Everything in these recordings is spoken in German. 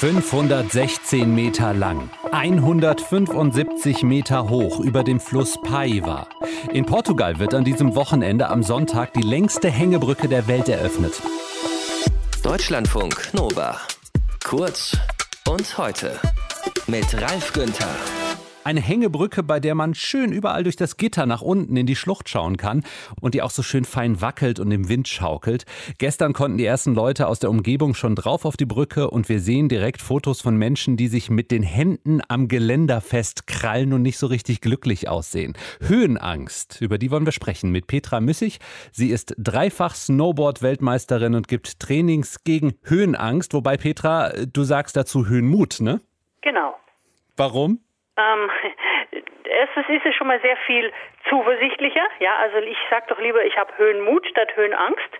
516 Meter lang, 175 Meter hoch über dem Fluss Paiva. In Portugal wird an diesem Wochenende am Sonntag die längste Hängebrücke der Welt eröffnet. Deutschlandfunk Nova. Kurz und heute mit Ralf Günther. Eine Hängebrücke, bei der man schön überall durch das Gitter nach unten in die Schlucht schauen kann und die auch so schön fein wackelt und im Wind schaukelt. Gestern konnten die ersten Leute aus der Umgebung schon drauf auf die Brücke und wir sehen direkt Fotos von Menschen, die sich mit den Händen am Geländer festkrallen und nicht so richtig glücklich aussehen. Höhenangst, über die wollen wir sprechen mit Petra Müssig. Sie ist dreifach Snowboard-Weltmeisterin und gibt Trainings gegen Höhenangst, wobei Petra, du sagst dazu Höhenmut, ne? Genau. Warum? Ähm, erstens ist es schon mal sehr viel zuversichtlicher. Ja, also ich sage doch lieber, ich habe Höhenmut statt Höhenangst.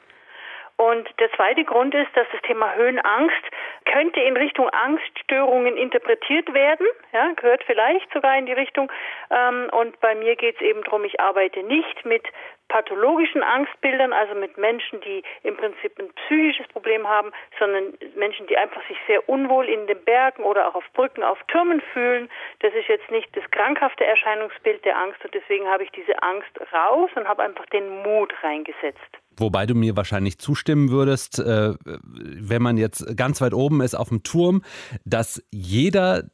Und der zweite Grund ist, dass das Thema Höhenangst könnte in Richtung Angststörungen interpretiert werden, ja, gehört vielleicht sogar in die Richtung. Ähm, und bei mir geht es eben darum, ich arbeite nicht mit pathologischen Angstbildern, also mit Menschen, die im Prinzip ein psychisches Problem haben, sondern Menschen, die einfach sich sehr unwohl in den Bergen oder auch auf Brücken, auf Türmen fühlen. Das ist jetzt nicht das krankhafte Erscheinungsbild der Angst und deswegen habe ich diese Angst raus und habe einfach den Mut reingesetzt. Wobei du mir wahrscheinlich zustimmen würdest, äh, wenn man jetzt ganz weit oben ist auf dem Turm, dass jeder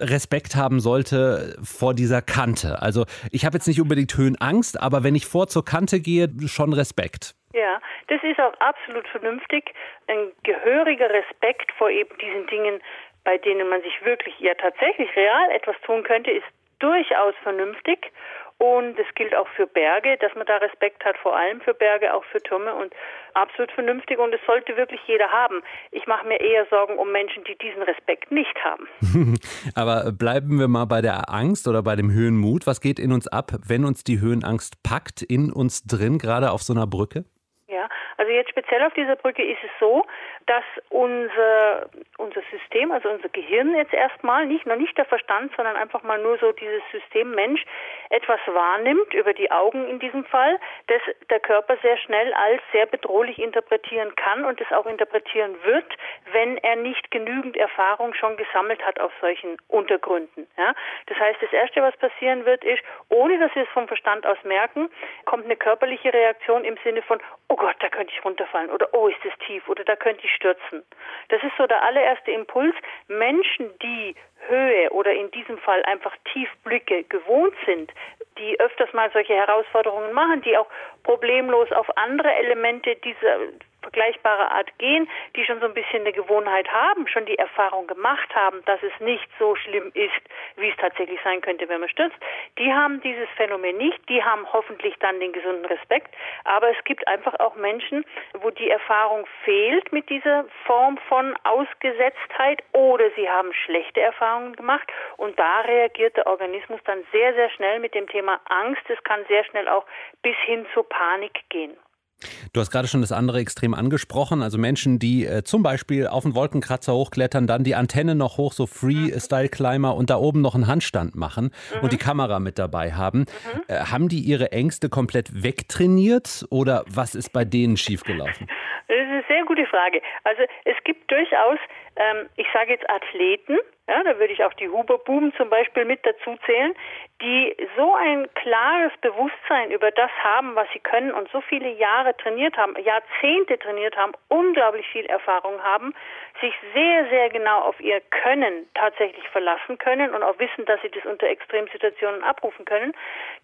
Respekt haben sollte vor dieser Kante. Also ich habe jetzt nicht unbedingt Höhenangst, aber wenn ich vor zur Kante gehe, schon Respekt. Ja, das ist auch absolut vernünftig. Ein gehöriger Respekt vor eben diesen Dingen, bei denen man sich wirklich ja tatsächlich real etwas tun könnte, ist durchaus vernünftig. Und es gilt auch für Berge, dass man da Respekt hat, vor allem für Berge, auch für Türme und absolut vernünftig und es sollte wirklich jeder haben. Ich mache mir eher Sorgen um Menschen, die diesen Respekt nicht haben. Aber bleiben wir mal bei der Angst oder bei dem Höhenmut. Was geht in uns ab, wenn uns die Höhenangst packt, in uns drin, gerade auf so einer Brücke? Ja, also jetzt speziell auf dieser Brücke ist es so, dass unser, unser System, also unser Gehirn jetzt erstmal, nicht, noch nicht der Verstand, sondern einfach mal nur so dieses System Mensch, etwas wahrnimmt, über die Augen in diesem Fall, das der Körper sehr schnell als sehr bedrohlich interpretieren kann und es auch interpretieren wird, wenn er nicht genügend Erfahrung schon gesammelt hat auf solchen Untergründen. Ja? Das heißt, das Erste, was passieren wird, ist, ohne dass wir es vom Verstand aus merken, kommt eine körperliche Reaktion im Sinne von, oh Gott, da könnte ich runterfallen oder oh, ist das tief oder da könnte ich stürzen. Das ist so der allererste Impuls. Menschen, die Höhe oder in diesem Fall einfach Tiefblicke gewohnt sind, die öfters mal solche Herausforderungen machen, die auch problemlos auf andere Elemente dieser vergleichbare Art gehen, die schon so ein bisschen eine Gewohnheit haben, schon die Erfahrung gemacht haben, dass es nicht so schlimm ist, wie es tatsächlich sein könnte, wenn man stürzt, die haben dieses Phänomen nicht, die haben hoffentlich dann den gesunden Respekt, aber es gibt einfach auch Menschen, wo die Erfahrung fehlt mit dieser Form von Ausgesetztheit oder sie haben schlechte Erfahrungen gemacht und da reagiert der Organismus dann sehr, sehr schnell mit dem Thema Angst. Es kann sehr schnell auch bis hin zur Panik gehen. Du hast gerade schon das andere Extrem angesprochen, also Menschen, die äh, zum Beispiel auf einen Wolkenkratzer hochklettern, dann die Antenne noch hoch, so Freestyle-Climber und da oben noch einen Handstand machen mhm. und die Kamera mit dabei haben. Mhm. Äh, haben die ihre Ängste komplett wegtrainiert oder was ist bei denen schiefgelaufen? Das ist eine sehr gute Frage. Also es gibt durchaus, ähm, ich sage jetzt Athleten, ja, da würde ich auch die Huberbuben zum Beispiel mit dazu zählen, die so ein klares Bewusstsein über das haben, was sie können und so viele Jahre trainiert haben, Jahrzehnte trainiert haben, unglaublich viel Erfahrung haben, sich sehr, sehr genau auf ihr Können tatsächlich verlassen können und auch wissen, dass sie das unter Extremsituationen abrufen können.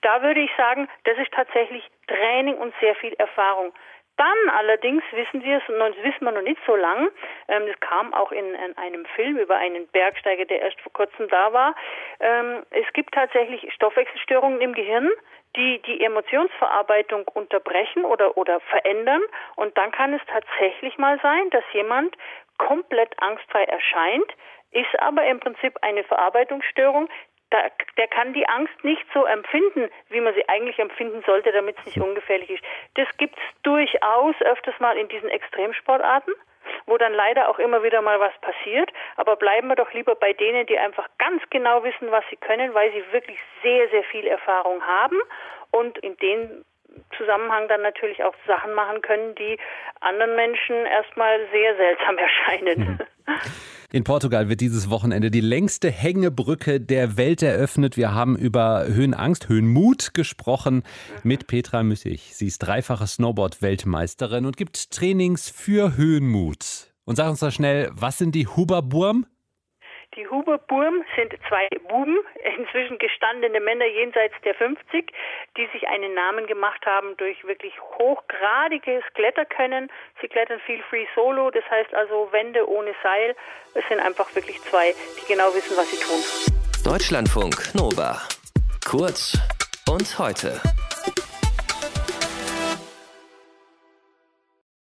Da würde ich sagen, das ist tatsächlich Training und sehr viel Erfahrung. Dann allerdings wissen wir es, und das wissen wir noch nicht so lang, ähm, das kam auch in, in, einem Film über einen Bergsteiger, der erst vor kurzem da war, ähm, es gibt tatsächlich Stoffwechselstörungen im Gehirn, die die Emotionsverarbeitung unterbrechen oder, oder verändern. Und dann kann es tatsächlich mal sein, dass jemand komplett angstfrei erscheint, ist aber im Prinzip eine Verarbeitungsstörung, da, der kann die Angst nicht so empfinden, wie man sie eigentlich empfinden sollte, damit es nicht ungefährlich ist. Das gibt es durchaus öfters mal in diesen Extremsportarten, wo dann leider auch immer wieder mal was passiert. Aber bleiben wir doch lieber bei denen, die einfach ganz genau wissen, was sie können, weil sie wirklich sehr, sehr viel Erfahrung haben und in dem Zusammenhang dann natürlich auch Sachen machen können, die anderen Menschen erstmal sehr seltsam erscheinen. In Portugal wird dieses Wochenende die längste Hängebrücke der Welt eröffnet. Wir haben über Höhenangst, Höhenmut gesprochen mit Petra Müssig. Sie ist dreifache Snowboard-Weltmeisterin und gibt Trainings für Höhenmut. Und sag uns doch schnell, was sind die Huberburm? Die Huberburm sind zwei Buben, inzwischen gestandene Männer jenseits der 50, die sich einen Namen gemacht haben durch wirklich hochgradiges Kletterkönnen. Sie klettern viel Free Solo, das heißt also Wände ohne Seil. Es sind einfach wirklich zwei, die genau wissen, was sie tun. Deutschlandfunk Nova. Kurz und heute.